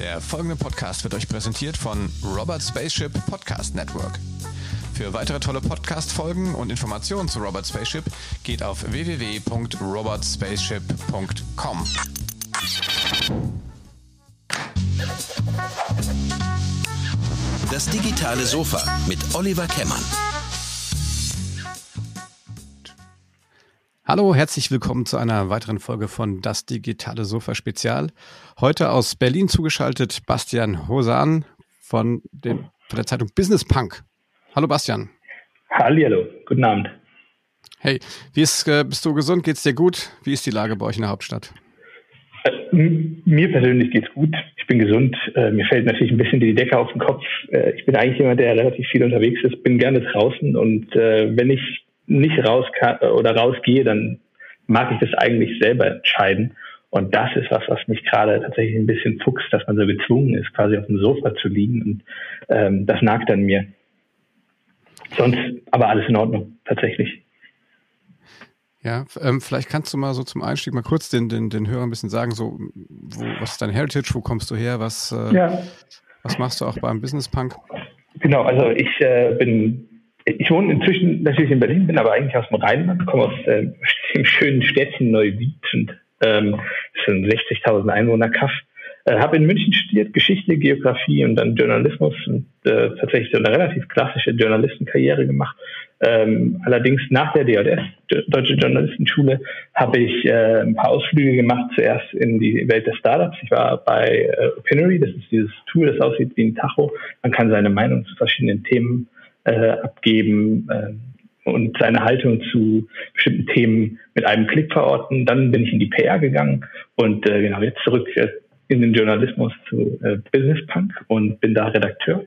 Der folgende Podcast wird euch präsentiert von Robert Spaceship Podcast Network. Für weitere tolle Podcast-Folgen und Informationen zu Robert Spaceship geht auf www.robertspaceship.com. Das digitale Sofa mit Oliver Kemmern. Hallo, herzlich willkommen zu einer weiteren Folge von Das digitale Sofa Spezial. Heute aus Berlin zugeschaltet Bastian Hosan von, dem, von der Zeitung Business Punk. Hallo Bastian. Hallo, guten Abend. Hey, wie ist, äh, bist du gesund? Geht's dir gut? Wie ist die Lage bei euch in der Hauptstadt? Äh, mir persönlich geht's gut. Ich bin gesund. Äh, mir fällt natürlich ein bisschen die Decke auf den Kopf. Ich bin eigentlich jemand, der relativ viel unterwegs ist, bin gerne draußen und wenn ich nicht raus kann, oder rausgehe, dann mag ich das eigentlich selber entscheiden. Und das ist was, was mich gerade tatsächlich ein bisschen fuchst, dass man so gezwungen ist, quasi auf dem Sofa zu liegen. Und ähm, das nagt an mir. Sonst aber alles in Ordnung, tatsächlich. Ja, ähm, vielleicht kannst du mal so zum Einstieg mal kurz den, den, den Hörern ein bisschen sagen, so, wo, was ist dein Heritage, wo kommst du her, was, äh, ja. was machst du auch beim Business Punk? Genau, also ich äh, bin ich wohne inzwischen natürlich in Berlin, bin aber eigentlich aus dem Rheinland, komme aus äh, dem schönen Städtchen Neuwied ähm, das sind 60.000 Einwohner Kaff. Äh, habe in München studiert, Geschichte, Geografie und dann Journalismus und äh, tatsächlich so eine relativ klassische Journalistenkarriere gemacht. Ähm, allerdings nach der DJS, Deutsche Journalistenschule, habe ich äh, ein paar Ausflüge gemacht, zuerst in die Welt der Startups. Ich war bei äh, Opinory, das ist dieses Tool, das aussieht wie ein Tacho. Man kann seine Meinung zu verschiedenen Themen äh, abgeben äh, und seine Haltung zu bestimmten Themen mit einem Klick verorten. Dann bin ich in die PR gegangen und äh, genau jetzt zurück äh, in den Journalismus zu äh, Business Punk und bin da Redakteur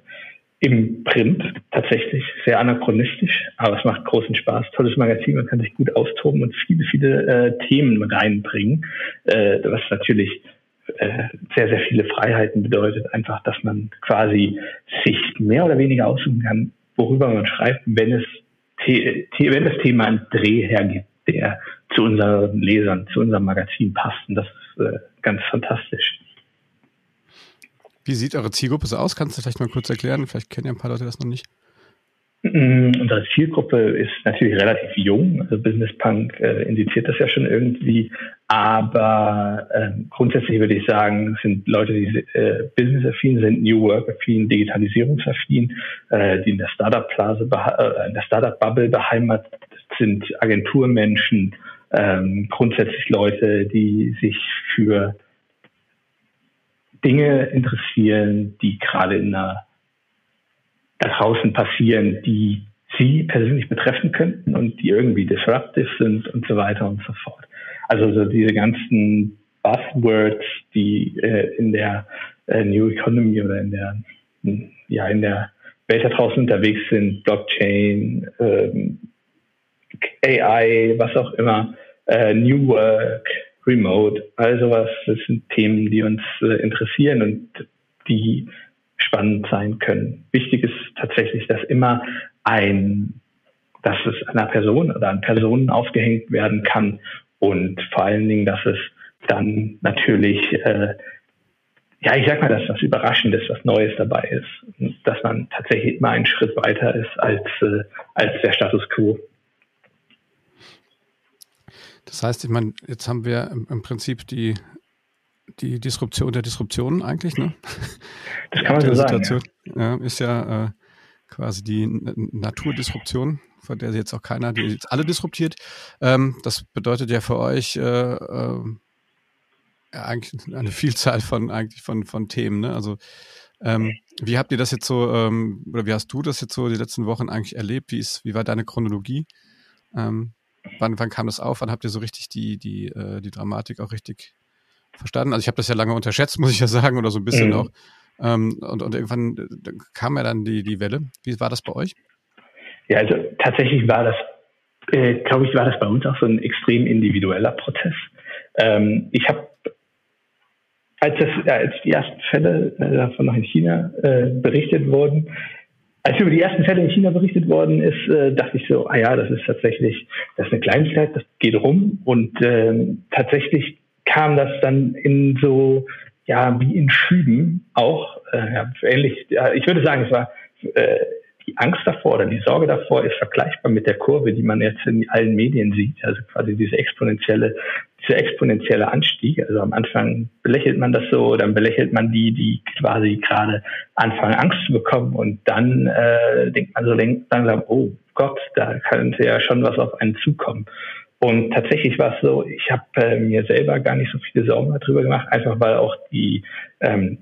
im Print tatsächlich sehr anachronistisch, aber es macht großen Spaß. Tolles Magazin, man kann sich gut austoben und viele, viele äh, Themen reinbringen, äh, was natürlich äh, sehr, sehr viele Freiheiten bedeutet. Einfach, dass man quasi sich mehr oder weniger aussuchen kann, worüber man schreibt, wenn es wenn das Thema einen Dreh hergibt, der zu unseren Lesern, zu unserem Magazin passt. Und das ist äh, ganz fantastisch. Wie sieht eure Zielgruppe so aus? Kannst du vielleicht mal kurz erklären? Vielleicht kennen ja ein paar Leute das noch nicht. Mm, unsere Zielgruppe ist natürlich relativ jung. Also Business Punk äh, indiziert das ja schon irgendwie. Aber äh, grundsätzlich würde ich sagen, sind Leute, die äh, business-affin sind, New Work-affin, Digitalisierungsaffin, äh, die in der Startup-Blase, äh, in der Startup-Bubble beheimatet sind, Agenturmenschen, ähm, grundsätzlich Leute, die sich für Dinge interessieren, die gerade in einer da draußen passieren, die sie persönlich betreffen könnten und die irgendwie disruptive sind und so weiter und so fort. Also so diese ganzen Buzzwords, die äh, in der äh, New Economy oder in der ja in der Welt da draußen unterwegs sind, Blockchain, ähm, AI, was auch immer, äh, New Work, Remote, all sowas, das sind Themen, die uns äh, interessieren und die spannend sein können. Wichtig ist tatsächlich, dass immer ein, dass es einer Person oder an Personen aufgehängt werden kann und vor allen Dingen, dass es dann natürlich, äh, ja, ich sag mal, dass was Überraschendes, was Neues dabei ist, und dass man tatsächlich immer einen Schritt weiter ist als, äh, als der Status quo. Das heißt, ich meine, jetzt haben wir im, im Prinzip die die Disruption der Disruptionen eigentlich, ne? Das kann man so sagen. Ja. ist ja äh, quasi die Naturdisruption, von der jetzt auch keiner, die jetzt alle disruptiert. Ähm, das bedeutet ja für euch äh, äh, eigentlich eine Vielzahl von eigentlich von, von Themen, ne? Also ähm, wie habt ihr das jetzt so, ähm, oder wie hast du das jetzt so die letzten Wochen eigentlich erlebt? Wie ist, wie war deine Chronologie? Ähm, wann, wann kam das auf? Wann habt ihr so richtig die, die, äh, die Dramatik auch richtig verstanden. Also ich habe das ja lange unterschätzt, muss ich ja sagen, oder so ein bisschen mhm. auch. Ähm, und, und irgendwann kam ja dann die, die Welle. Wie war das bei euch? Ja, also tatsächlich war das, äh, glaube ich, war das bei uns auch so ein extrem individueller Prozess. Ähm, ich habe, als, das, als die ersten Fälle äh, davon noch in China äh, berichtet wurden, als über die ersten Fälle in China berichtet worden ist, äh, dachte ich so, ah ja, das ist tatsächlich, das ist eine Kleinigkeit, das geht rum. Und ähm, tatsächlich kam das dann in so ja wie in Schüben auch äh, ähnlich. Ja, ich würde sagen, es war äh, die Angst davor oder die Sorge davor ist vergleichbar mit der Kurve, die man jetzt in allen Medien sieht. Also quasi diese exponentielle, dieser exponentielle Anstieg. Also am Anfang belächelt man das so, dann belächelt man die, die quasi gerade anfangen Angst zu bekommen und dann äh, denkt man so langsam, oh Gott, da könnte ja schon was auf einen zukommen. Und tatsächlich war es so, ich habe äh, mir selber gar nicht so viele Sorgen darüber gemacht, einfach weil auch die ähm,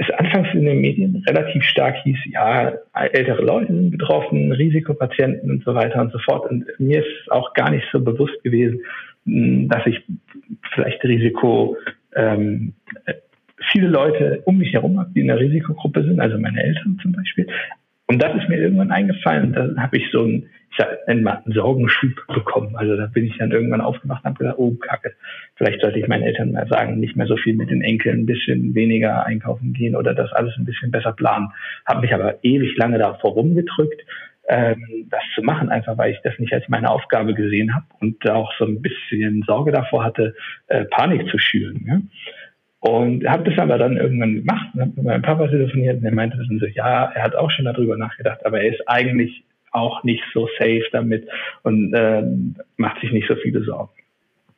es anfangs in den Medien relativ stark hieß, ja, ältere Leute sind betroffen, Risikopatienten und so weiter und so fort. Und mir ist auch gar nicht so bewusst gewesen, hm, dass ich vielleicht Risiko, ähm, viele Leute um mich herum habe, die in der Risikogruppe sind, also meine Eltern zum Beispiel. Und das ist mir irgendwann eingefallen. Da habe ich so einen, ich sag, einen Sorgenschub bekommen. Also da bin ich dann irgendwann aufgewacht und habe gedacht, oh Kacke, vielleicht sollte ich meinen Eltern mal sagen, nicht mehr so viel mit den Enkeln, ein bisschen weniger einkaufen gehen oder das alles ein bisschen besser planen. Habe mich aber ewig lange davor rumgedrückt, ähm, das zu machen, einfach weil ich das nicht als meine Aufgabe gesehen habe und auch so ein bisschen Sorge davor hatte, äh, Panik zu schüren. Ja? Und habe das aber dann irgendwann gemacht und habe mit meinem Papa telefoniert und er meinte dann so, ja, er hat auch schon darüber nachgedacht, aber er ist eigentlich auch nicht so safe damit und äh, macht sich nicht so viele Sorgen.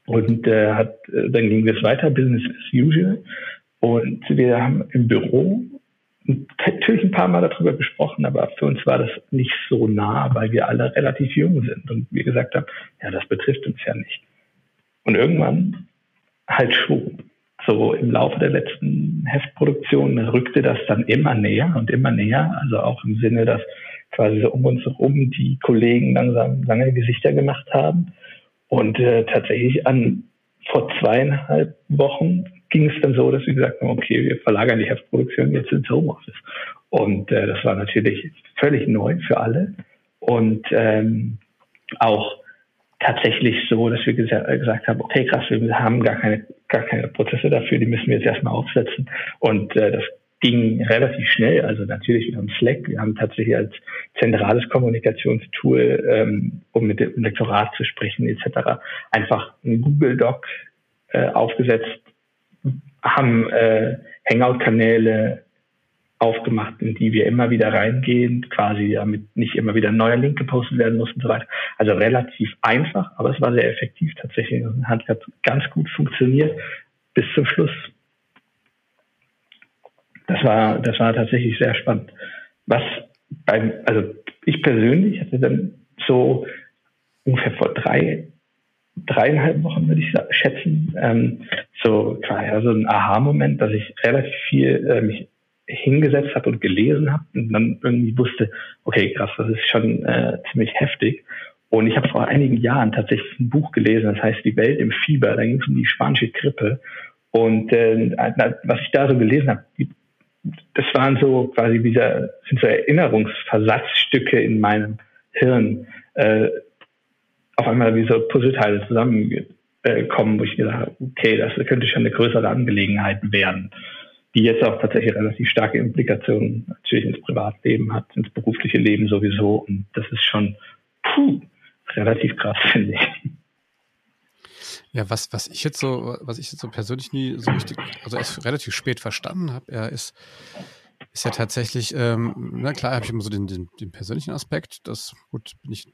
Und äh, hat, äh, dann ging es weiter, Business as usual. Und wir haben im Büro natürlich ein paar Mal darüber gesprochen, aber für uns war das nicht so nah, weil wir alle relativ jung sind und wir gesagt haben, ja, das betrifft uns ja nicht. Und irgendwann halt schon so im Laufe der letzten Heftproduktion rückte das dann immer näher und immer näher. Also auch im Sinne, dass quasi so um uns herum die Kollegen langsam lange Gesichter gemacht haben. Und äh, tatsächlich an vor zweieinhalb Wochen ging es dann so, dass wir gesagt haben, okay, wir verlagern die Heftproduktion jetzt ins Homeoffice. Und äh, das war natürlich völlig neu für alle. Und ähm, auch tatsächlich so, dass wir gesagt haben, okay, krass, wir haben gar keine, gar keine Prozesse dafür, die müssen wir jetzt erstmal aufsetzen. Und äh, das ging relativ schnell. Also natürlich, wir haben Slack, wir haben tatsächlich als zentrales Kommunikationstool, ähm, um mit dem Lektorat zu sprechen etc., einfach einen Google Doc äh, aufgesetzt, haben äh, Hangout-Kanäle aufgemacht, in die wir immer wieder reingehen, quasi damit nicht immer wieder ein neuer Link gepostet werden muss und so weiter. Also relativ einfach, aber es war sehr effektiv tatsächlich und hat ganz gut funktioniert bis zum Schluss. Das war, das war tatsächlich sehr spannend. Was beim, also ich persönlich hatte dann so ungefähr vor drei, dreieinhalb Wochen würde ich schätzen, ähm, so quasi so ein Aha-Moment, dass ich relativ viel äh, mich hingesetzt habe und gelesen habe und dann irgendwie wusste, okay, krass, das ist schon äh, ziemlich heftig. Und ich habe vor einigen Jahren tatsächlich ein Buch gelesen, das heißt Die Welt im Fieber. Da ging es um die spanische Grippe. Und äh, was ich da so gelesen habe, das waren so quasi dieser, sind so Erinnerungsversatzstücke in meinem Hirn. Äh, auf einmal wie so Puzzleteile zusammenkommen, wo ich gedacht habe, okay, das könnte schon eine größere Angelegenheit werden die jetzt auch tatsächlich relativ starke Implikationen natürlich ins Privatleben hat, ins berufliche Leben sowieso. Und das ist schon puh, relativ krass, finde ich. Ja, was, was ich jetzt so, was ich jetzt so persönlich nie so richtig, also erst relativ spät verstanden habe, er ist, ist ja tatsächlich, ähm, na klar, habe ich immer so den, den, den persönlichen Aspekt, das gut, bin ich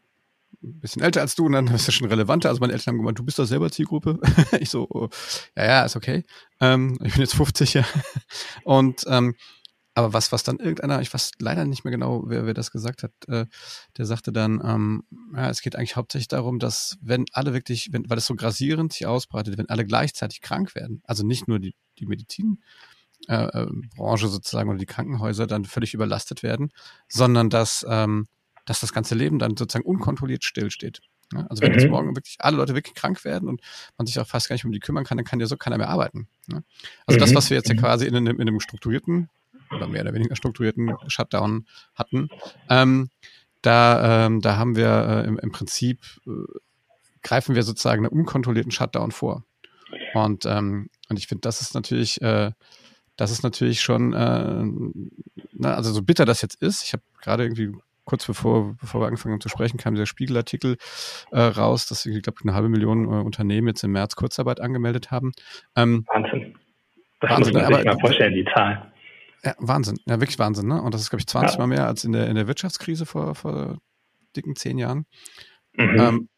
ein bisschen älter als du und dann ist das schon relevanter. Also meine Eltern haben gemeint, du bist doch selber Zielgruppe. ich so, oh, ja, ja, ist okay. Ähm, ich bin jetzt 50, ja. Und ähm, aber was, was dann irgendeiner, ich weiß leider nicht mehr genau, wer, wer das gesagt hat, äh, der sagte dann, ähm, ja, es geht eigentlich hauptsächlich darum, dass wenn alle wirklich, wenn, weil es so grasierend sich ausbreitet, wenn alle gleichzeitig krank werden, also nicht nur die, die Medizin, äh, äh Branche sozusagen oder die Krankenhäuser dann völlig überlastet werden, sondern dass ähm, dass das ganze Leben dann sozusagen unkontrolliert stillsteht. Ja, also wenn mhm. jetzt morgen wirklich alle Leute wirklich krank werden und man sich auch fast gar nicht um die kümmern kann, dann kann ja so keiner mehr arbeiten. Ja? Also mhm. das, was wir jetzt ja mhm. quasi in einem, in einem strukturierten oder mehr oder weniger strukturierten Shutdown hatten, ähm, da, ähm, da haben wir äh, im, im Prinzip äh, greifen wir sozusagen einen unkontrollierten Shutdown vor. Und, ähm, und ich finde, das ist natürlich, äh, das ist natürlich schon, äh, na, also so bitter das jetzt ist. Ich habe gerade irgendwie kurz bevor, bevor wir angefangen haben zu sprechen, kam dieser Spiegelartikel äh, raus, dass, ich glaube, eine halbe Million äh, Unternehmen jetzt im März Kurzarbeit angemeldet haben. Ähm, Wahnsinn. Das Wahnsinn, muss man sich mal vorstellen, die Zahl. Ja, Wahnsinn. Ja, wirklich Wahnsinn, ne? Und das ist, glaube ich, 20 ja. Mal mehr als in der, in der Wirtschaftskrise vor, vor dicken zehn Jahren. Mhm. Ähm,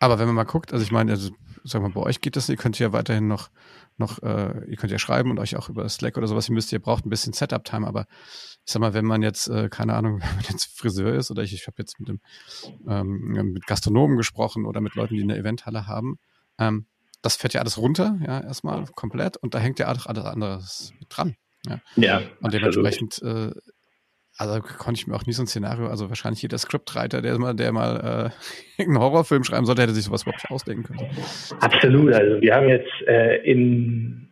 aber wenn man mal guckt, also ich meine, also, sagen wir, bei euch geht das, ihr könnt ja weiterhin noch, noch äh, ihr könnt ja schreiben und euch auch über Slack oder sowas, ihr müsst, ihr braucht ein bisschen Setup-Time, aber ich sag mal, wenn man jetzt, äh, keine Ahnung, wenn man jetzt Friseur ist oder ich, ich habe jetzt mit dem ähm, mit Gastronomen gesprochen oder mit Leuten, die eine Eventhalle haben, ähm, das fährt ja alles runter, ja, erstmal komplett und da hängt ja alles, alles anderes dran. Ja. ja und dementsprechend äh, also konnte ich mir auch nie so ein Szenario, also wahrscheinlich jeder Scriptwriter, der mal, der mal äh, einen Horrorfilm schreiben sollte, hätte sich sowas überhaupt nicht ausdenken können. Absolut, also wir haben jetzt äh, in,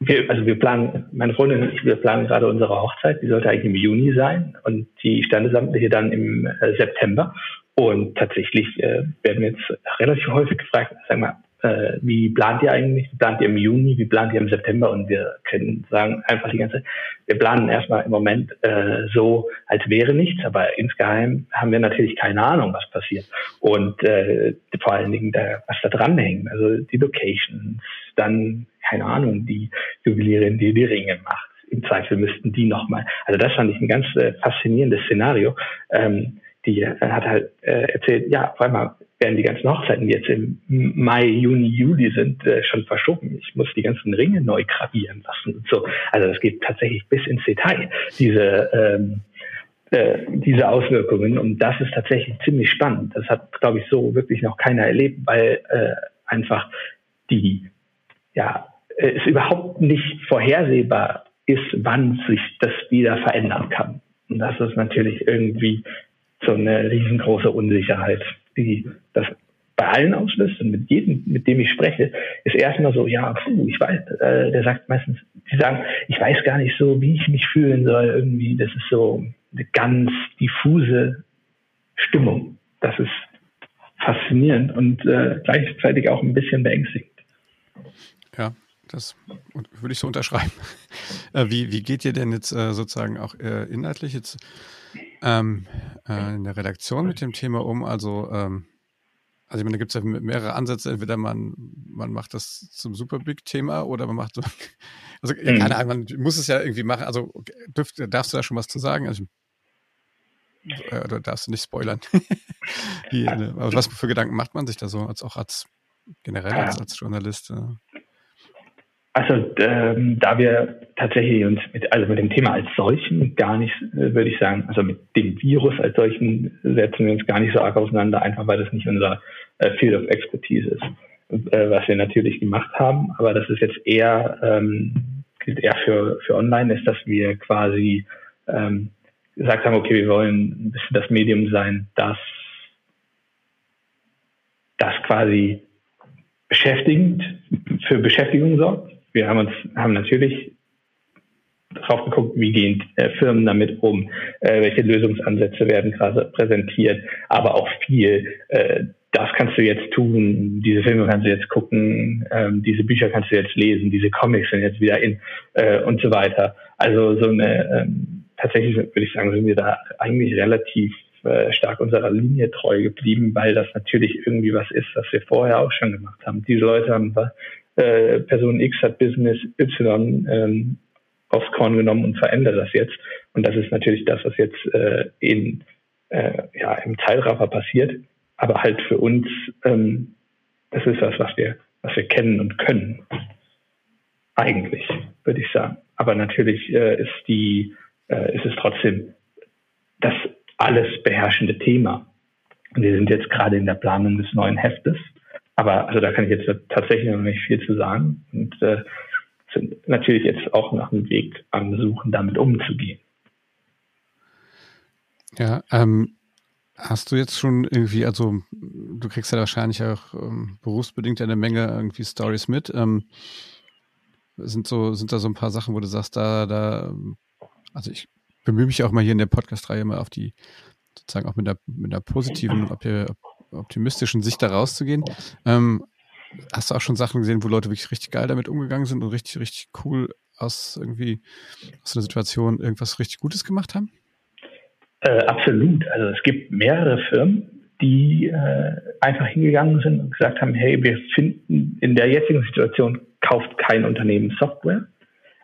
wir, also wir planen, meine Freundin und ich, wir planen gerade unsere Hochzeit, die sollte eigentlich im Juni sein und die standesamtliche dann im äh, September. Und tatsächlich äh, werden wir jetzt relativ häufig gefragt, sag mal, äh, wie plant ihr eigentlich? Wie plant ihr im Juni? Wie plant ihr im September? Und wir können sagen einfach die ganze, wir planen erstmal im Moment äh, so, als wäre nichts, aber insgeheim haben wir natürlich keine Ahnung, was passiert. Und äh, vor allen Dingen, da, was da dran hängt, also die Locations, dann, keine Ahnung, die Juwelierin, die die Ringe macht. Im Zweifel müssten die nochmal. Also das fand ich ein ganz äh, faszinierendes Szenario. Ähm, die äh, hat halt äh, erzählt, ja, auf einmal werden die ganzen Hochzeiten, die jetzt im Mai, Juni, Juli sind, äh, schon verschoben. Ich muss die ganzen Ringe neu gravieren lassen und so. Also es geht tatsächlich bis ins Detail, diese, ähm, äh, diese Auswirkungen. Und das ist tatsächlich ziemlich spannend. Das hat, glaube ich, so wirklich noch keiner erlebt, weil äh, einfach die, ja, es überhaupt nicht vorhersehbar ist, wann sich das wieder verändern kann. Und das ist natürlich irgendwie so eine riesengroße Unsicherheit, die das bei allen auslöst und mit jedem, mit dem ich spreche, ist erstmal so, ja, puh, ich weiß, äh, der sagt meistens, die sagen, ich weiß gar nicht so, wie ich mich fühlen soll, irgendwie, das ist so eine ganz diffuse Stimmung. Das ist faszinierend und äh, gleichzeitig auch ein bisschen beängstigend. Ja, das würde ich so unterschreiben. Äh, wie, wie geht ihr denn jetzt äh, sozusagen auch äh, inhaltlich jetzt ähm, äh, in der Redaktion mit dem Thema um? Also, ähm, also ich meine, da gibt es ja mehrere Ansätze. Entweder man, man macht das zum super big Thema oder man macht so, also ja, mhm. keine Ahnung, man muss es ja irgendwie machen. Also dürft, darfst du da schon was zu sagen? Also, äh, oder darfst du nicht spoilern? Wie, also was für Gedanken macht man sich da so, als auch als generell als, als Journalist? Äh? Also ähm, da wir tatsächlich uns mit, also mit dem Thema als solchen gar nicht, äh, würde ich sagen, also mit dem Virus als solchen setzen wir uns gar nicht so arg auseinander, einfach weil das nicht unser äh, Field of Expertise ist, äh, was wir natürlich gemacht haben. Aber das ist jetzt eher, ähm, gilt eher für, für online, ist, dass wir quasi ähm, gesagt haben, okay, wir wollen ein bisschen das Medium sein, das, das quasi beschäftigend für Beschäftigung sorgt wir haben uns, haben natürlich drauf geguckt, wie gehen äh, Firmen damit um, äh, welche Lösungsansätze werden gerade präsentiert, aber auch viel, äh, das kannst du jetzt tun, diese Filme kannst du jetzt gucken, ähm, diese Bücher kannst du jetzt lesen, diese Comics sind jetzt wieder in äh, und so weiter. Also so eine, ähm, tatsächlich würde ich sagen, sind wir da eigentlich relativ äh, stark unserer Linie treu geblieben, weil das natürlich irgendwie was ist, was wir vorher auch schon gemacht haben. Diese Leute haben äh, Person X hat Business Y ähm, aufs Korn genommen und verändert das jetzt. Und das ist natürlich das, was jetzt äh, in, äh, ja, im Zeitraffer passiert. Aber halt für uns, ähm, das ist das, was wir, was wir kennen und können. Eigentlich, würde ich sagen. Aber natürlich äh, ist die, äh, ist es trotzdem das alles beherrschende Thema. Und wir sind jetzt gerade in der Planung des neuen Heftes. Aber also da kann ich jetzt tatsächlich noch nicht viel zu sagen und äh, sind natürlich jetzt auch nach einem Weg am Suchen, damit umzugehen. Ja, ähm, hast du jetzt schon irgendwie, also du kriegst ja wahrscheinlich auch ähm, berufsbedingt eine Menge irgendwie Stories mit. Ähm, sind so, sind da so ein paar Sachen, wo du sagst, da, da, also ich bemühe mich auch mal hier in der Podcast-Reihe mal auf die, sozusagen auch mit einer, mit einer positiven, optimistischen Sicht da rauszugehen. Ähm, hast du auch schon Sachen gesehen, wo Leute wirklich richtig geil damit umgegangen sind und richtig, richtig cool aus irgendwie aus einer Situation irgendwas richtig Gutes gemacht haben? Äh, absolut. Also es gibt mehrere Firmen, die äh, einfach hingegangen sind und gesagt haben, hey, wir finden in der jetzigen Situation kauft kein Unternehmen Software.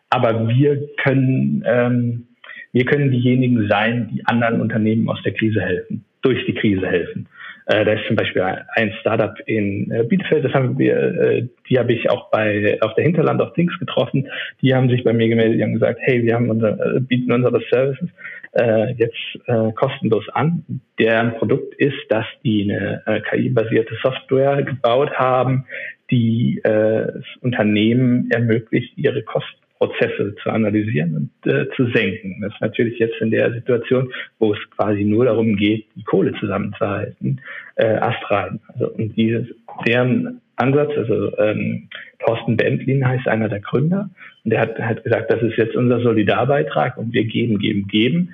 aber wir können, ähm, wir können diejenigen sein, die anderen Unternehmen aus der Krise helfen, durch die Krise helfen. Äh, da ist zum Beispiel ein Startup in äh, Bielefeld, das haben wir, äh, die habe ich auch bei auf der Hinterland auf Dings getroffen. Die haben sich bei mir gemeldet, die haben gesagt, hey, wir haben unser, äh, bieten unsere Services äh, jetzt äh, kostenlos an. Deren Produkt ist, dass die eine äh, KI-basierte Software gebaut haben, die äh, Unternehmen ermöglicht, ihre Kosten Prozesse zu analysieren und äh, zu senken. Das ist natürlich jetzt in der Situation, wo es quasi nur darum geht, die Kohle zusammenzuhalten, äh, astrein. Also und dieses deren Ansatz, also ähm, Thorsten Bentlin heißt einer der Gründer und der hat, hat gesagt, das ist jetzt unser Solidarbeitrag und wir geben, geben, geben,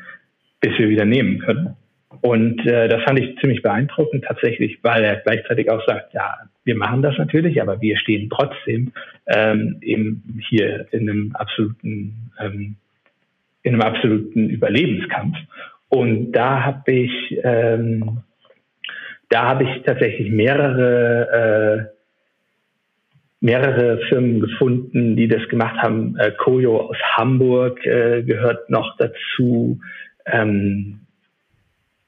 bis wir wieder nehmen können. Und äh, das fand ich ziemlich beeindruckend tatsächlich, weil er gleichzeitig auch sagt, ja, wir machen das natürlich, aber wir stehen trotzdem ähm, eben hier in einem absoluten, ähm, in einem absoluten Überlebenskampf. Und da habe ich, ähm, da habe ich tatsächlich mehrere, äh, mehrere Firmen gefunden, die das gemacht haben. Äh, Koyo aus Hamburg äh, gehört noch dazu. Ähm,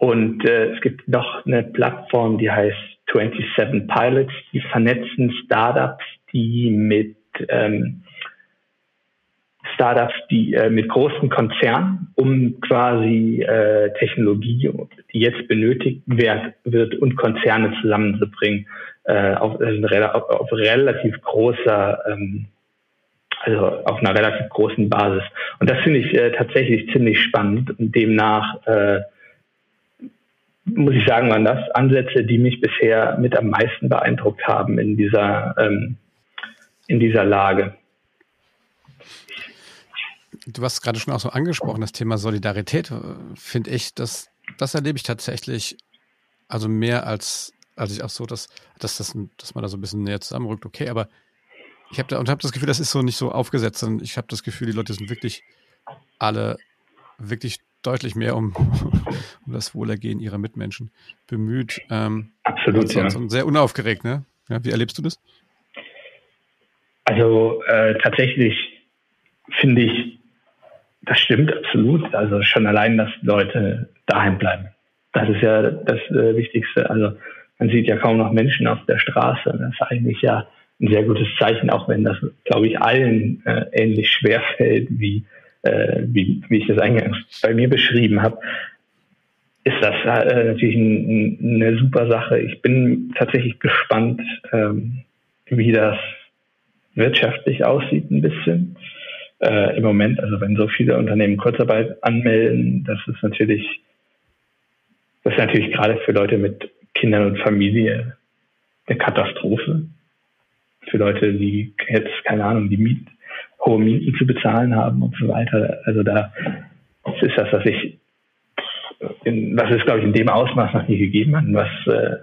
und äh, es gibt noch eine Plattform, die heißt 27 Pilots, die vernetzen Startups, die mit ähm, Startups, die äh, mit großen Konzernen, um quasi äh, Technologie, die jetzt benötigt wird, wird und Konzerne zusammenzubringen, äh, auf, also auf, auf relativ großer, ähm, also auf einer relativ großen Basis. Und das finde ich äh, tatsächlich ziemlich spannend und demnach äh, muss ich sagen, waren das Ansätze, die mich bisher mit am meisten beeindruckt haben in dieser, ähm, in dieser Lage. Du hast gerade schon auch so angesprochen, das Thema Solidarität, finde ich, das, das erlebe ich tatsächlich, also mehr als, als ich auch so, dass, dass, das, dass man da so ein bisschen näher zusammenrückt, okay, aber ich habe da und habe das Gefühl, das ist so nicht so aufgesetzt, sondern ich habe das Gefühl, die Leute sind wirklich alle wirklich deutlich mehr um, um das Wohlergehen ihrer Mitmenschen bemüht. Ähm, Absolut, ja. Und sehr unaufgeregt, ne? Ja, wie erlebst du das? Also äh, tatsächlich finde ich, das stimmt absolut. Also schon allein, dass Leute daheim bleiben. Das ist ja das äh, Wichtigste. Also man sieht ja kaum noch Menschen auf der Straße. Das ist eigentlich ja ein sehr gutes Zeichen, auch wenn das, glaube ich, allen äh, ähnlich schwer fällt wie äh, wie, wie ich das eingangs bei mir beschrieben habe, ist das äh, natürlich ein, eine super Sache. Ich bin tatsächlich gespannt, ähm, wie das wirtschaftlich aussieht ein bisschen. Äh, Im Moment, also wenn so viele Unternehmen Kurzarbeit anmelden, das ist natürlich, das ist natürlich gerade für Leute mit Kindern und Familie eine Katastrophe. Für Leute, die jetzt, keine Ahnung, die Miet, hohe Mieten zu bezahlen haben und so weiter. Also da ist das, was ich, in, was es, glaube ich, in dem Ausmaß noch nie gegeben hat, was äh,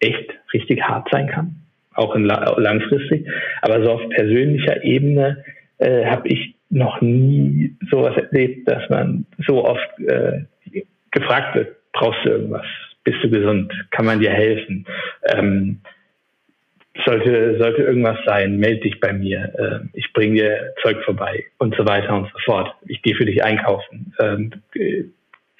echt richtig hart sein kann, auch in, langfristig. Aber so auf persönlicher Ebene äh, habe ich noch nie sowas erlebt, dass man so oft äh, gefragt wird, brauchst du irgendwas? Bist du gesund? Kann man dir helfen? Ähm, sollte, sollte irgendwas sein, melde dich bei mir, äh, ich bringe dir Zeug vorbei und so weiter und so fort. Ich gehe für dich einkaufen. Ähm,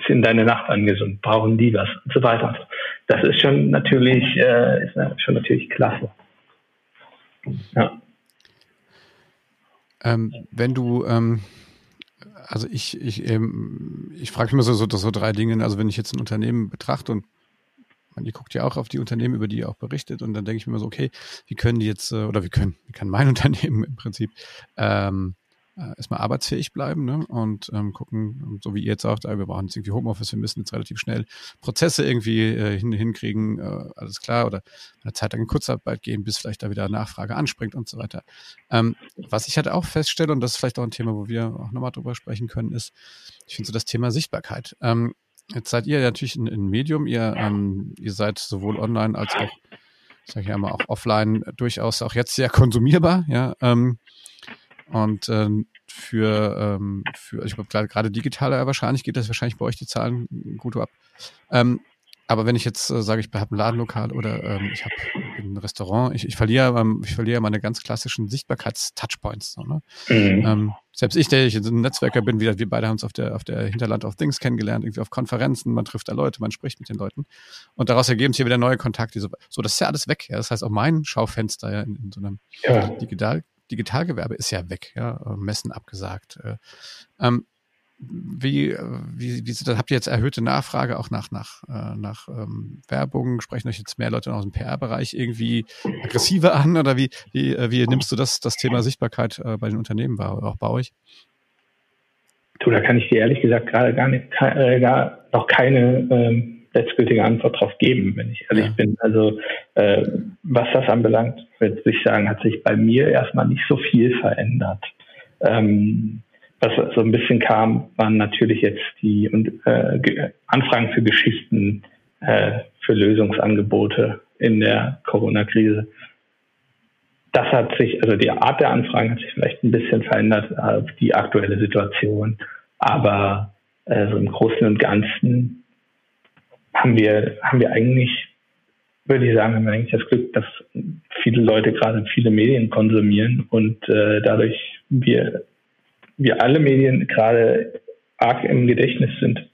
sind deine Nachbarn gesund? Brauchen die was? Und so weiter. Das ist schon natürlich, äh, ist schon natürlich klasse. Ja. Ähm, wenn du, ähm, also ich, ich, ähm, ich frage mich immer so, so, so drei Dinge. Also wenn ich jetzt ein Unternehmen betrachte und man, ihr guckt ja auch auf die Unternehmen, über die ihr auch berichtet und dann denke ich mir immer so, okay, wie können die jetzt, äh, oder wie können, wie kann mein Unternehmen im Prinzip ähm, äh, erstmal arbeitsfähig bleiben ne? und ähm, gucken, so wie ihr jetzt auch, wir brauchen jetzt irgendwie Homeoffice, wir müssen jetzt relativ schnell Prozesse irgendwie äh, hin, hinkriegen, äh, alles klar, oder eine Zeit lang in Kurzarbeit gehen, bis vielleicht da wieder Nachfrage anspringt und so weiter. Ähm, was ich halt auch feststelle, und das ist vielleicht auch ein Thema, wo wir auch nochmal drüber sprechen können, ist, ich finde so das Thema Sichtbarkeit. Ähm, Jetzt seid ihr natürlich ein, ein Medium, ihr, ähm, ihr seid sowohl online als auch, sag ich einmal, auch offline durchaus auch jetzt sehr konsumierbar, ja. Ähm, und ähm, für, ähm, für ich glaube, gerade digitaler wahrscheinlich geht das wahrscheinlich bei euch die Zahlen gut ab. Ähm, aber wenn ich jetzt äh, sage, ich habe ein Ladenlokal oder ähm, ich habe ein Restaurant, ich, ich verliere ähm, ich verliere meine ganz klassischen Sichtbarkeits-Touchpoints. So, ne? mhm. ähm, selbst ich, der ich ein Netzwerker bin, wir, wir beide haben uns auf der, auf der Hinterland of Things kennengelernt, irgendwie auf Konferenzen, man trifft da Leute, man spricht mit den Leuten und daraus ergeben sich ja wieder neue Kontakte. So, so das ist ja alles weg. Ja. Das heißt, auch mein Schaufenster ja in, in so einem ja. Digital, Digitalgewerbe ist ja weg, ja, Messen abgesagt. Äh, ähm, wie, wie, wie das, habt ihr jetzt erhöhte Nachfrage auch nach, nach, äh, nach ähm, Werbung? Sprechen euch jetzt mehr Leute aus dem PR-Bereich irgendwie aggressiver an oder wie, wie, äh, wie nimmst du das, das Thema Sichtbarkeit äh, bei den Unternehmen wahr, auch bei euch? Du, da kann ich dir ehrlich gesagt gerade gar nicht, äh, gar noch keine ähm, letztgültige Antwort drauf geben, wenn ich ehrlich ja. bin. Also äh, was das anbelangt, würde ich sagen, hat sich bei mir erstmal nicht so viel verändert. Ähm, was so ein bisschen kam, waren natürlich jetzt die äh, Anfragen für Geschichten, äh, für Lösungsangebote in der Corona-Krise. Das hat sich, also die Art der Anfragen hat sich vielleicht ein bisschen verändert auf die aktuelle Situation. Aber äh, so im Großen und Ganzen haben wir, haben wir eigentlich, würde ich sagen, haben wir eigentlich das Glück, dass viele Leute gerade viele Medien konsumieren und äh, dadurch wir wir alle Medien gerade arg im Gedächtnis sind.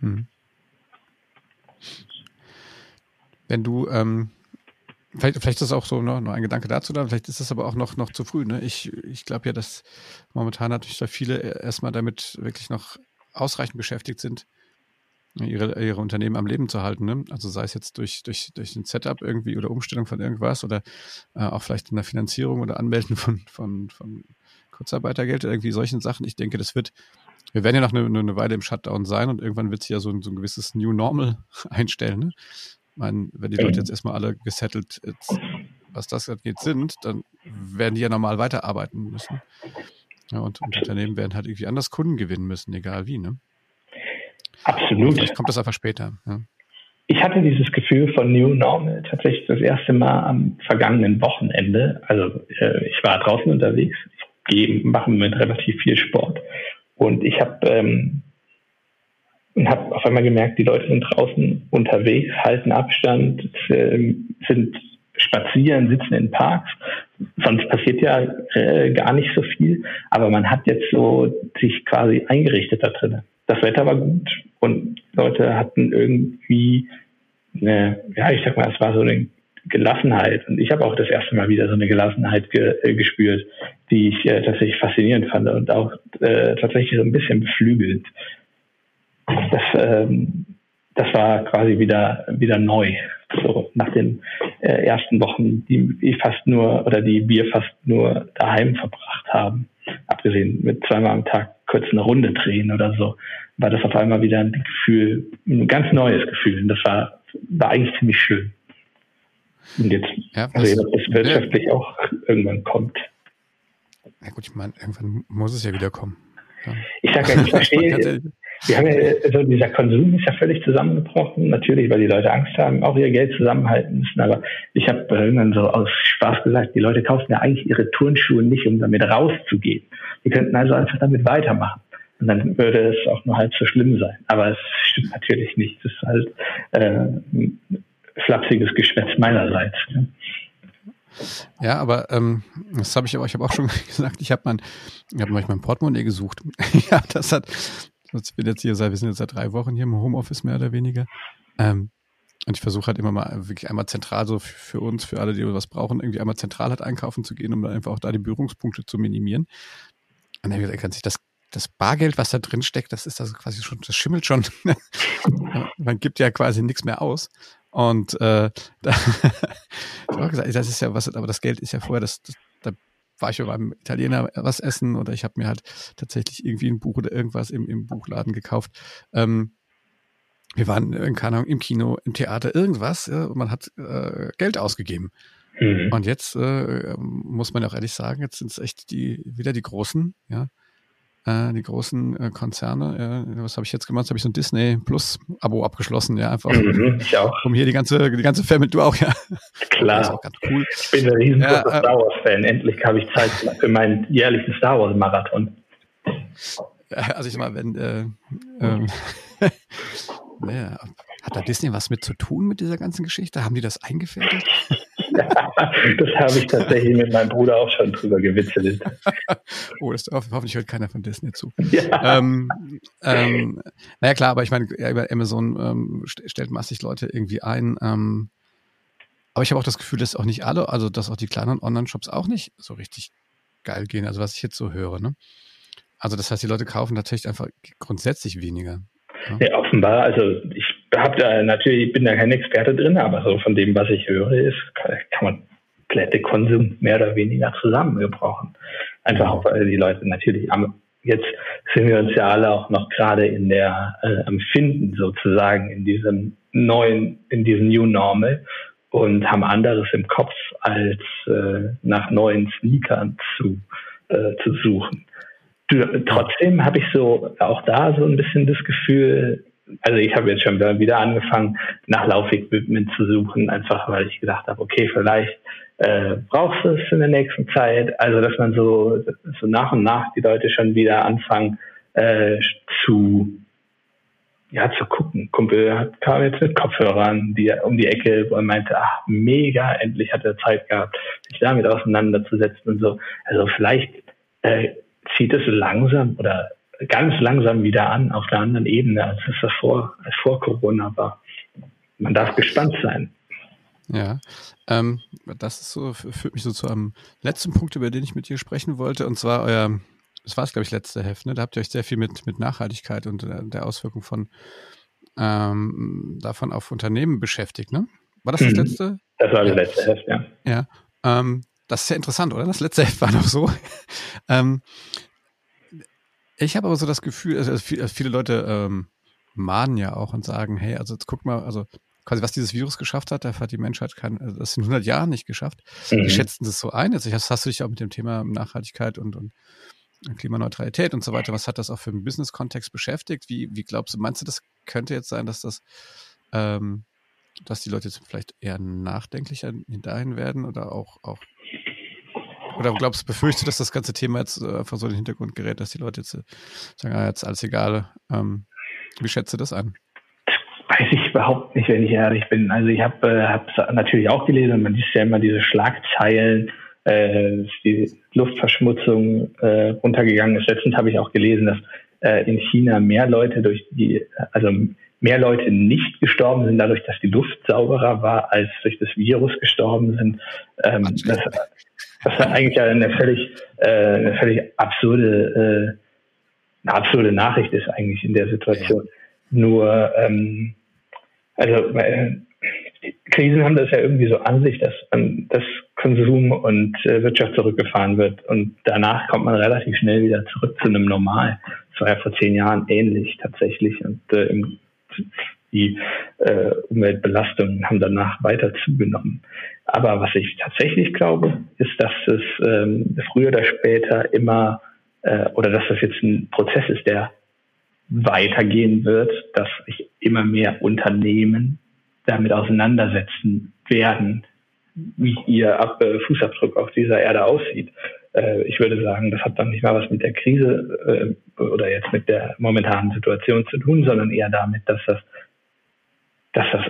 Hm. Wenn du, ähm, vielleicht, vielleicht ist auch so noch, noch ein Gedanke dazu da, vielleicht ist das aber auch noch, noch zu früh. Ne? Ich, ich glaube ja, dass momentan natürlich da viele erstmal damit wirklich noch ausreichend beschäftigt sind, ihre, ihre Unternehmen am Leben zu halten. Ne? Also sei es jetzt durch, durch, durch ein Setup irgendwie oder Umstellung von irgendwas oder äh, auch vielleicht in der Finanzierung oder Anmelden von, von, von Kurzarbeitergeld, irgendwie solchen Sachen. Ich denke, das wird, wir werden ja noch eine, eine Weile im Shutdown sein und irgendwann wird sich ja so ein, so ein gewisses New Normal einstellen. Ne? Ich meine, wenn die Leute jetzt erstmal alle gesettelt, jetzt, was das angeht, sind, dann werden die ja normal weiterarbeiten müssen. Ja, und, und Unternehmen werden halt irgendwie anders Kunden gewinnen müssen, egal wie, ne? Absolut. vielleicht kommt das einfach später. Ja. Ich hatte dieses Gefühl von New Normal tatsächlich das erste Mal am vergangenen Wochenende. Also äh, ich war draußen unterwegs, gehe, mache mit relativ viel Sport. Und ich habe ähm, hab auf einmal gemerkt, die Leute sind draußen unterwegs, halten Abstand, äh, sind spazieren, sitzen in Parks. Sonst passiert ja äh, gar nicht so viel. Aber man hat jetzt so sich quasi eingerichtet da drin. Das Wetter war gut und Leute hatten irgendwie eine, ja, ich sag mal, es war so eine Gelassenheit. Und ich habe auch das erste Mal wieder so eine Gelassenheit ge äh, gespürt, die ich äh, tatsächlich faszinierend fand und auch äh, tatsächlich so ein bisschen beflügelt. Das, ähm, das war quasi wieder, wieder neu. So nach den äh, ersten Wochen, die ich fast nur oder die wir fast nur daheim verbracht haben, abgesehen mit zweimal am Tag kurz eine Runde drehen oder so, war das auf einmal wieder ein Gefühl, ein ganz neues Gefühl. Und das war, war eigentlich ziemlich schön. Und jetzt, ja, also dass das wirtschaftlich ja. auch irgendwann kommt. Na gut, ich meine, irgendwann muss es ja wieder kommen. Ja. Ich sage ja, ich verstehe, wir haben ja, also dieser Konsum ist ja völlig zusammengebrochen, natürlich, weil die Leute Angst haben, auch ihr Geld zusammenhalten müssen. Aber ich habe irgendwann so aus Spaß gesagt, die Leute kaufen ja eigentlich ihre Turnschuhe nicht, um damit rauszugehen. Die könnten also einfach damit weitermachen. Und dann würde es auch nur halb so schlimm sein. Aber es stimmt natürlich nicht. Es ist halt äh, flapsiges Geschwätz meinerseits. Ne? Ja, aber ähm, das habe ich aber, ich habe auch schon gesagt, ich habe mein, ich habe mein Portemonnaie gesucht. ja, das hat, ich bin jetzt hier seit, wir sind jetzt seit drei Wochen hier im Homeoffice mehr oder weniger. Ähm, und ich versuche halt immer mal wirklich einmal zentral so für uns, für alle, die was brauchen, irgendwie einmal zentral halt einkaufen zu gehen, um dann einfach auch da die Berührungspunkte zu minimieren. Und dann kann sich das das Bargeld, was da drin steckt, das ist also quasi schon, das schimmelt schon. Man gibt ja quasi nichts mehr aus. Und äh, da, ich habe gesagt, das ist ja was, aber das Geld ist ja vorher, das, das da war ich ja beim Italiener was essen oder ich habe mir halt tatsächlich irgendwie ein Buch oder irgendwas im, im Buchladen gekauft. Ähm, wir waren, in, keine Ahnung, im Kino, im Theater, irgendwas, ja, und man hat äh, Geld ausgegeben. Mhm. Und jetzt äh, muss man auch ehrlich sagen, jetzt sind es echt die wieder die Großen, ja, äh, die großen äh, Konzerne. Äh, was habe ich jetzt gemacht? Habe ich so ein Disney Plus Abo abgeschlossen, ja, einfach. Mhm, ich auch. Um hier die ganze, die ganze Family, du auch, ja. Klar. Das ist auch ganz cool. Ich bin ein riesengroßer ja, äh, Star Wars Fan. Endlich habe ich Zeit für meinen jährlichen Star Wars Marathon. Also ich mal, wenn, äh, ähm, naja, hat da Disney was mit zu tun mit dieser ganzen Geschichte? Haben die das eingefädelt? das habe ich tatsächlich mit meinem Bruder auch schon drüber gewitzelt. oh, das, hoffentlich hört keiner von Disney zu. Ja. Ähm, ähm, naja, klar, aber ich meine, Amazon ähm, stellt massig Leute irgendwie ein. Ähm, aber ich habe auch das Gefühl, dass auch nicht alle, also dass auch die kleinen Online-Shops auch nicht so richtig geil gehen, also was ich jetzt so höre. Ne? Also das heißt, die Leute kaufen tatsächlich einfach grundsätzlich weniger. Ja, ja offenbar. Also ich habe da natürlich, bin da kein Experte drin, aber so von dem, was ich höre, ist, kann, kann man komplette Konsum mehr oder weniger zusammengebrauchen. Einfach auch, weil die Leute natürlich am jetzt sind wir uns ja alle auch noch gerade in der äh, am Finden sozusagen in diesem neuen, in diesem New Normal und haben anderes im Kopf als äh, nach neuen Sneakern zu, äh, zu suchen. Trotzdem habe ich so auch da so ein bisschen das Gefühl, also ich habe jetzt schon wieder angefangen, nach Laufequipment zu suchen, einfach weil ich gedacht habe, okay, vielleicht äh, brauchst du es in der nächsten Zeit. Also dass man so, so nach und nach die Leute schon wieder anfangen äh, zu ja, zu gucken. Kumpel kam jetzt mit Kopfhörern die, um die Ecke, er meinte, ach, mega, endlich hat er Zeit gehabt, sich damit auseinanderzusetzen und so. Also vielleicht äh, zieht es langsam oder ganz langsam wieder an auf der anderen Ebene, als es davor, als vor Corona war. Man darf gespannt sein. Ja, ähm, das ist so, führt mich so zu einem letzten Punkt, über den ich mit dir sprechen wollte, und zwar euer, das war es, glaube ich, letzte Heft, ne? Da habt ihr euch sehr viel mit, mit Nachhaltigkeit und der, der Auswirkung von ähm, davon auf Unternehmen beschäftigt, ne? War das das mhm. letzte? Das war das letzte Heft, ja. Ja. Ähm, das ist ja interessant, oder? Das letzte Heft war noch so. ähm, ich habe aber so das Gefühl, also viele Leute ähm, mahnen ja auch und sagen, hey, also jetzt guck mal, also quasi was dieses Virus geschafft hat, da hat die Menschheit kein, also das in 100 Jahren nicht geschafft. Mhm. Die schätzen das so ein. Also hast, hast du dich auch mit dem Thema Nachhaltigkeit und, und Klimaneutralität und so weiter, was hat das auch für einen Business-Kontext beschäftigt? Wie, wie glaubst du, meinst du, das könnte jetzt sein, dass das, ähm, dass die Leute jetzt vielleicht eher nachdenklicher dahin werden oder auch, auch oder glaubst du, befürchtest du, dass das ganze Thema jetzt äh, einfach so in den Hintergrund gerät, dass die Leute jetzt äh, sagen, ah, jetzt alles egal. Ähm, wie schätzt du das an? Weiß ich überhaupt nicht, wenn ich ehrlich bin. Also ich habe äh, natürlich auch gelesen und man liest ja immer diese Schlagzeilen, äh, die Luftverschmutzung äh, runtergegangen ist. Letztens habe ich auch gelesen, dass äh, in China mehr Leute durch die, also mehr Leute nicht gestorben sind, dadurch, dass die Luft sauberer war, als durch das Virus gestorben sind. Ähm, das, was ja eigentlich eine völlig, äh, eine völlig absurde, äh, eine absurde Nachricht ist eigentlich in der Situation. Nur, ähm, also äh, Krisen haben das ja irgendwie so an sich, dass man das Konsum und äh, Wirtschaft zurückgefahren wird und danach kommt man relativ schnell wieder zurück zu einem Normal. Das war ja vor zehn Jahren ähnlich tatsächlich und äh, im, die äh, Umweltbelastungen haben danach weiter zugenommen. Aber was ich tatsächlich glaube, ist, dass es ähm, früher oder später immer äh, oder dass das jetzt ein Prozess ist, der weitergehen wird, dass sich immer mehr Unternehmen damit auseinandersetzen werden, wie ihr Ab äh, Fußabdruck auf dieser Erde aussieht. Äh, ich würde sagen, das hat dann nicht mal was mit der Krise äh, oder jetzt mit der momentanen Situation zu tun, sondern eher damit, dass das, dass das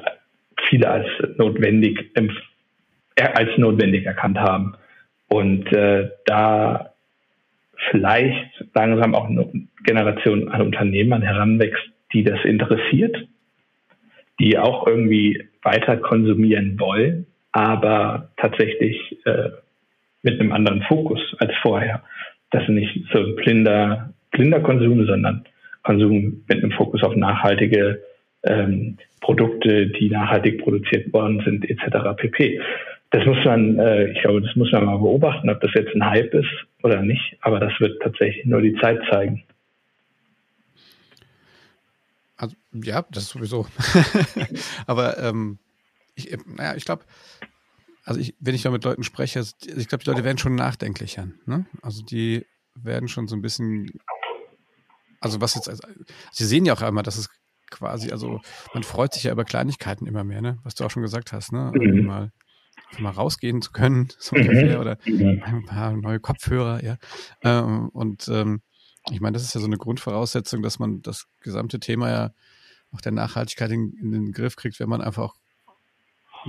viele als notwendig als notwendig erkannt haben. Und äh, da vielleicht langsam auch eine Generation an Unternehmern heranwächst, die das interessiert, die auch irgendwie weiter konsumieren wollen, aber tatsächlich äh, mit einem anderen Fokus als vorher. Das ist nicht so ein blinder, blinder Konsum, sondern Konsum mit einem Fokus auf nachhaltige ähm, Produkte, die nachhaltig produziert worden sind, etc. pp das muss man, äh, ich glaube, das muss man mal beobachten, ob das jetzt ein Hype ist oder nicht. Aber das wird tatsächlich nur die Zeit zeigen. Also, ja, das sowieso. aber ähm, ich, naja, ich glaube, also ich, wenn ich da mit Leuten spreche, also ich glaube, die Leute werden schon nachdenklicher. Ne? Also die werden schon so ein bisschen, also was jetzt, also, sie sehen ja auch einmal, dass es quasi, also man freut sich ja über Kleinigkeiten immer mehr, ne? Was du auch schon gesagt hast, ne? Mhm. Mal mal rausgehen zu können, so mhm. ungefähr, oder mhm. ein paar neue Kopfhörer, ja. Ähm, und ähm, ich meine, das ist ja so eine Grundvoraussetzung, dass man das gesamte Thema ja auch der Nachhaltigkeit in, in den Griff kriegt, wenn man einfach auch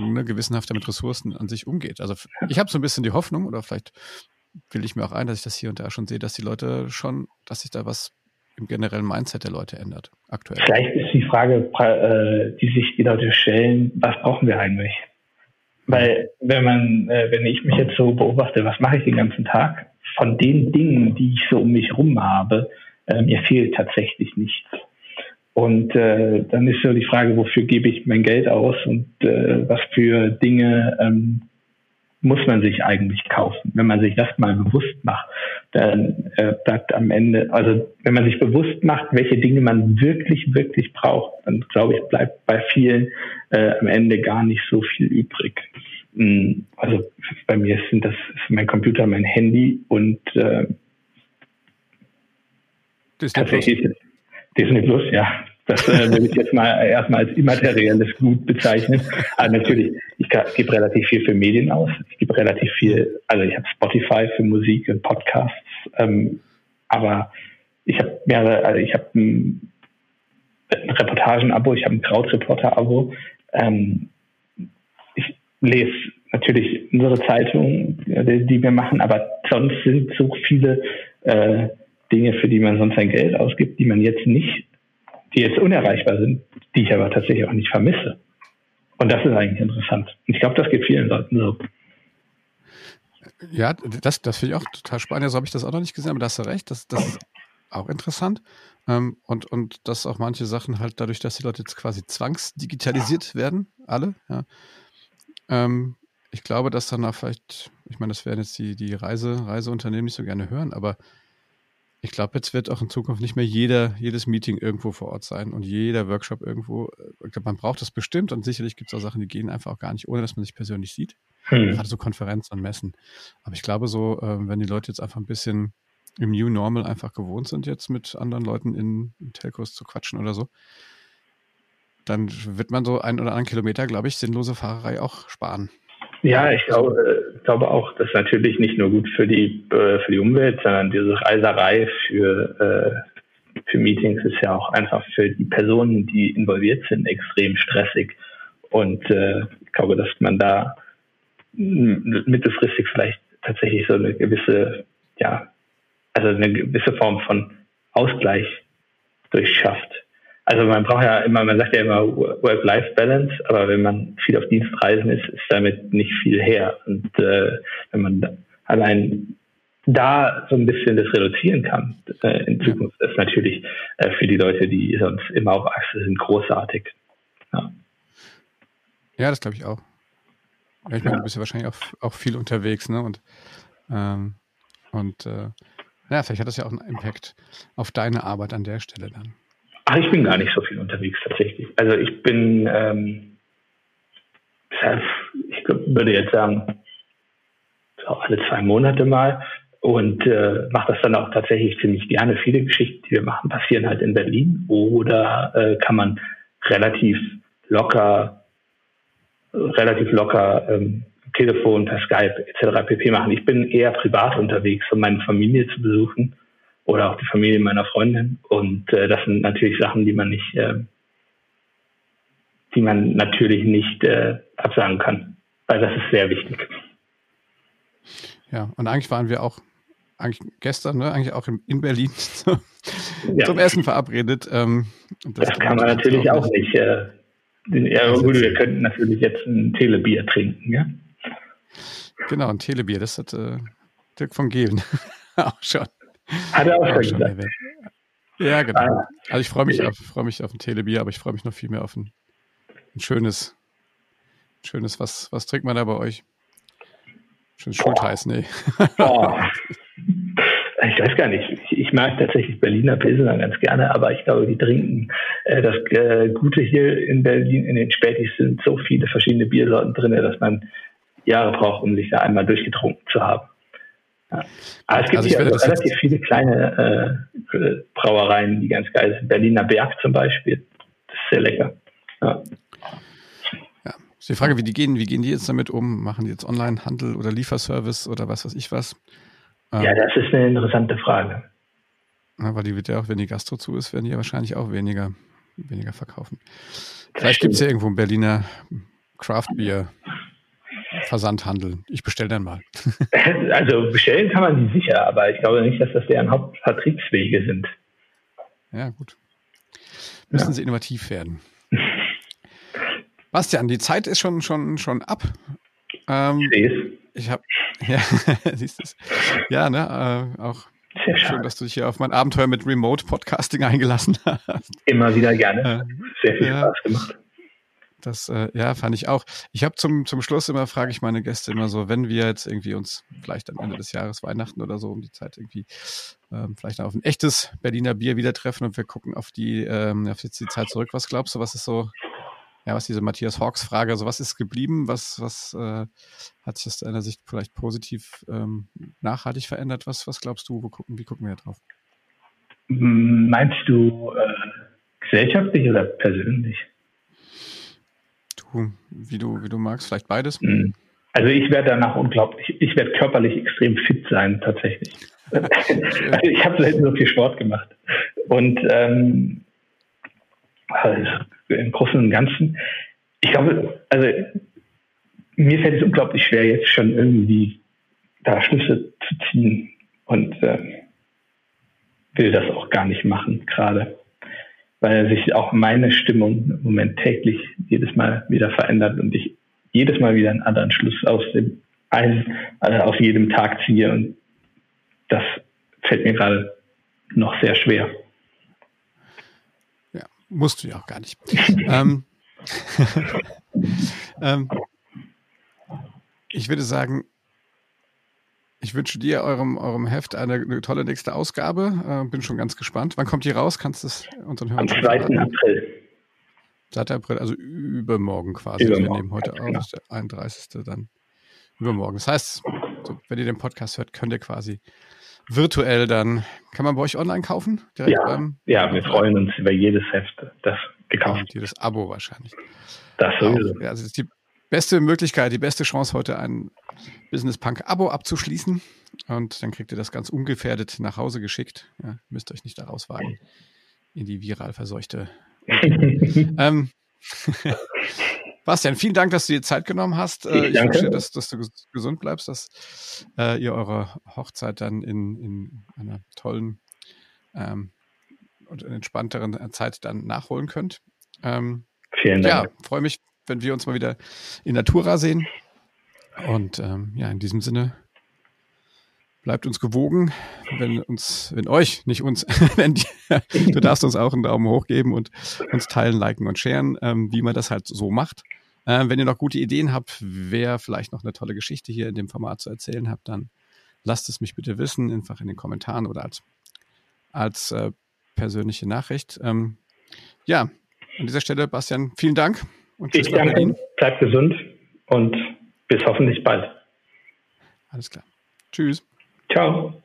ne, gewissenhafter mit Ressourcen an sich umgeht. Also ich habe so ein bisschen die Hoffnung, oder vielleicht will ich mir auch ein, dass ich das hier und da schon sehe, dass die Leute schon, dass sich da was im generellen Mindset der Leute ändert, aktuell. Vielleicht ist die Frage, äh, die sich die Leute stellen, was brauchen wir eigentlich? Weil wenn man, äh, wenn ich mich jetzt so beobachte, was mache ich den ganzen Tag? Von den Dingen, die ich so um mich rum habe, äh, mir fehlt tatsächlich nichts. Und äh, dann ist so die Frage, wofür gebe ich mein Geld aus und äh, was für Dinge ähm, muss man sich eigentlich kaufen. Wenn man sich das mal bewusst macht, dann äh, bleibt am Ende, also wenn man sich bewusst macht, welche Dinge man wirklich, wirklich braucht, dann glaube ich, bleibt bei vielen äh, am Ende gar nicht so viel übrig. Mm, also bei mir sind das ist mein Computer, mein Handy und äh, Disney tatsächlich Plus. Disney Plus, ja. Das äh, würde ich jetzt mal erstmal als immaterielles Gut bezeichnen. Aber natürlich, ich gebe relativ viel für Medien aus. Ich gebe relativ viel, also ich habe Spotify für Musik und Podcasts. Ähm, aber ich habe mehrere, also ich habe ein, ein Reportagen-Abo, ich habe ein Krautreporter-Abo. Ähm, ich lese natürlich unsere Zeitung, die, die, wir machen, aber sonst sind so viele äh, Dinge, für die man sonst sein Geld ausgibt, die man jetzt nicht die jetzt unerreichbar sind, die ich aber tatsächlich auch nicht vermisse. Und das ist eigentlich interessant. Und ich glaube, das geht vielen Leuten so. Ja, das, das finde ich auch total spannend. So habe ich das auch noch nicht gesehen, aber da hast du recht. Das, das ist auch interessant. Ähm, und, und dass auch manche Sachen halt dadurch, dass die Leute jetzt quasi zwangsdigitalisiert werden, alle, ja. Ähm, ich glaube, dass dann auch vielleicht, ich meine, das werden jetzt die, die Reise, Reiseunternehmen nicht so gerne hören, aber ich glaube, jetzt wird auch in Zukunft nicht mehr jeder, jedes Meeting irgendwo vor Ort sein und jeder Workshop irgendwo. Ich glaube, man braucht das bestimmt und sicherlich gibt es auch Sachen, die gehen einfach auch gar nicht, ohne dass man sich persönlich sieht. Hm. Gerade so Konferenzen und Messen. Aber ich glaube so, ähm, wenn die Leute jetzt einfach ein bisschen im New Normal einfach gewohnt sind, jetzt mit anderen Leuten in, in Telcos zu quatschen oder so, dann wird man so ein oder anderen Kilometer, glaube ich, sinnlose Fahrerei auch sparen. Ja, ich glaube, äh, glaube auch, das ist natürlich nicht nur gut für die, äh, für die Umwelt, sondern diese Reiserei für, äh, für Meetings ist ja auch einfach für die Personen, die involviert sind, extrem stressig. Und ich glaube, dass man da mittelfristig vielleicht tatsächlich so eine gewisse, ja, also eine gewisse Form von Ausgleich durchschafft. Also man braucht ja immer, man sagt ja immer Work-Life-Balance, aber wenn man viel auf Dienstreisen ist, ist damit nicht viel her. Und äh, wenn man allein da so ein bisschen das reduzieren kann äh, in Zukunft, ist natürlich äh, für die Leute, die sonst immer auf Achse sind, großartig. Ja, ja das glaube ich auch. Ich meine, ja. du bist ja wahrscheinlich auch, auch viel unterwegs, ne? Und, ähm, und äh, ja, vielleicht hat das ja auch einen Impact auf deine Arbeit an der Stelle dann. Ach, ich bin gar nicht so viel unterwegs tatsächlich. Also ich bin, ähm, ich würde jetzt sagen, so alle zwei Monate mal und äh, mache das dann auch tatsächlich ziemlich gerne. Viele Geschichten, die wir machen, passieren halt in Berlin oder äh, kann man relativ locker, relativ locker ähm, Telefon, per Skype etc. pp. machen. Ich bin eher privat unterwegs, um meine Familie zu besuchen oder auch die Familie meiner Freundin. Und äh, das sind natürlich Sachen, die man nicht, äh, die man natürlich nicht äh, absagen kann, weil das ist sehr wichtig. Ja, und eigentlich waren wir auch eigentlich gestern, ne, eigentlich auch in, Berlin zum, ja. zum Essen verabredet. Ähm, das, das kann man natürlich auch nicht. Äh, ja, gut, wir könnten natürlich jetzt ein Telebier trinken, ja? Genau, ein Telebier, das hat äh, Dirk von Gehlen auch schon. Hat er auch schon gesagt. Ja, genau. Ah. Also ich freue mich, auf, freu mich auf ein Telebier, aber ich freue mich noch viel mehr auf ein, ein schönes, schönes, was, was trinkt man da bei euch? Schönes Schultheiß, nee. Boah. Ich weiß gar nicht. Ich, ich, mag tatsächlich Berliner Pilsener ganz gerne, aber ich glaube, die trinken äh, das äh, Gute hier in Berlin in den Spätis sind so viele verschiedene Biersorten drin, dass man Jahre braucht, um sich da einmal durchgetrunken zu haben. Ja. Aber es gibt also hier also relativ viele kleine äh, Brauereien, die ganz geil sind. Berliner Berg zum Beispiel. Das ist sehr lecker. Ja. ja. Ist die Frage, wie die gehen, wie gehen die jetzt damit um? Machen die jetzt Online-Handel oder Lieferservice oder was weiß ich was? Ähm, ja, das ist eine interessante Frage. Ja, weil die wird ja auch, wenn die Gastro zu ist, werden die ja wahrscheinlich auch weniger, weniger verkaufen. Vielleicht gibt es ja irgendwo einen Berliner Craft Beer Versandhandel. Ich bestelle dann mal. Also bestellen kann man die sicher, aber ich glaube nicht, dass das deren Hauptvertriebswege sind. Ja, gut. Müssen ja. sie innovativ werden. Bastian, die Zeit ist schon, schon, schon ab. Ähm, ich habe, ja, siehst du Ja, ne, äh, auch Sehr schön, dass du dich hier auf mein Abenteuer mit Remote Podcasting eingelassen hast. Immer wieder gerne. Äh, Sehr viel ja, Spaß gemacht. Das, äh, ja, fand ich auch. Ich habe zum, zum Schluss immer, frage ich meine Gäste immer so, wenn wir jetzt irgendwie uns vielleicht am Ende des Jahres, Weihnachten oder so um die Zeit irgendwie ähm, vielleicht auf ein echtes Berliner Bier wieder treffen und wir gucken auf die, ähm, auf jetzt die Zeit zurück. Was glaubst du, was ist so, ja, was diese Matthias Hawks Frage, also was ist geblieben? Was, was äh, hat sich aus deiner Sicht vielleicht positiv ähm, nachhaltig verändert? Was, was glaubst du, wo gucken, wie gucken wir drauf? Meinst du äh, gesellschaftlich oder persönlich? Du, wie du, wie du magst, vielleicht beides? Hm. Also ich werde danach unglaublich, ich werde körperlich extrem fit sein, tatsächlich. also ich habe selten so viel Sport gemacht. Und ähm, also im Großen und Ganzen, ich glaube, also mir fällt es unglaublich schwer, jetzt schon irgendwie da Schlüsse zu ziehen und äh, will das auch gar nicht machen gerade weil sich auch meine Stimmung im Moment täglich jedes Mal wieder verändert und ich jedes Mal wieder einen anderen Schluss aus dem einen, äh, aus jedem Tag ziehe und das fällt mir gerade noch sehr schwer. Ja, musst du ja auch gar nicht. ähm, ähm, ich würde sagen, ich wünsche dir, eurem, eurem Heft, eine, eine tolle nächste Ausgabe. Äh, bin schon ganz gespannt. Wann kommt die raus? Kannst du es unseren Hörern Am 2. April. 2. April, also übermorgen quasi. Übermorgen. Wir nehmen heute auf, genau. der 31. dann übermorgen. Das heißt, so, wenn ihr den Podcast hört, könnt ihr quasi virtuell dann, kann man bei euch online kaufen? Direkt ja, beim, ja, wir freuen uns über jedes Heft, das gekauft wird. Jedes Abo wahrscheinlich. Das sowieso. Ja, also das ist die beste Möglichkeit, die beste Chance, heute ein Business Punk Abo abzuschließen. Und dann kriegt ihr das ganz ungefährdet nach Hause geschickt. Ja, müsst euch nicht daraus wagen in die viral verseuchte. ähm, Bastian, vielen Dank, dass du dir Zeit genommen hast. Äh, ich, ich wünsche dir, dass, dass, du gesund bleibst, dass äh, ihr eure Hochzeit dann in, in einer tollen ähm, und entspannteren Zeit dann nachholen könnt. Ähm, vielen Dank. Ja, freue mich, wenn wir uns mal wieder in Natura sehen. Und ähm, ja, in diesem Sinne bleibt uns gewogen, wenn uns, wenn euch, nicht uns, wenn die, du darfst uns auch einen Daumen hoch geben und uns teilen, liken und sharen, ähm, wie man das halt so macht. Ähm, wenn ihr noch gute Ideen habt, wer vielleicht noch eine tolle Geschichte hier in dem Format zu erzählen habt, dann lasst es mich bitte wissen, einfach in den Kommentaren oder als, als äh, persönliche Nachricht. Ähm, ja, an dieser Stelle, Bastian, vielen Dank. Und ich danke Ihnen. Bleibt gesund und bis hoffentlich bald. Alles klar. Tschüss. Ciao.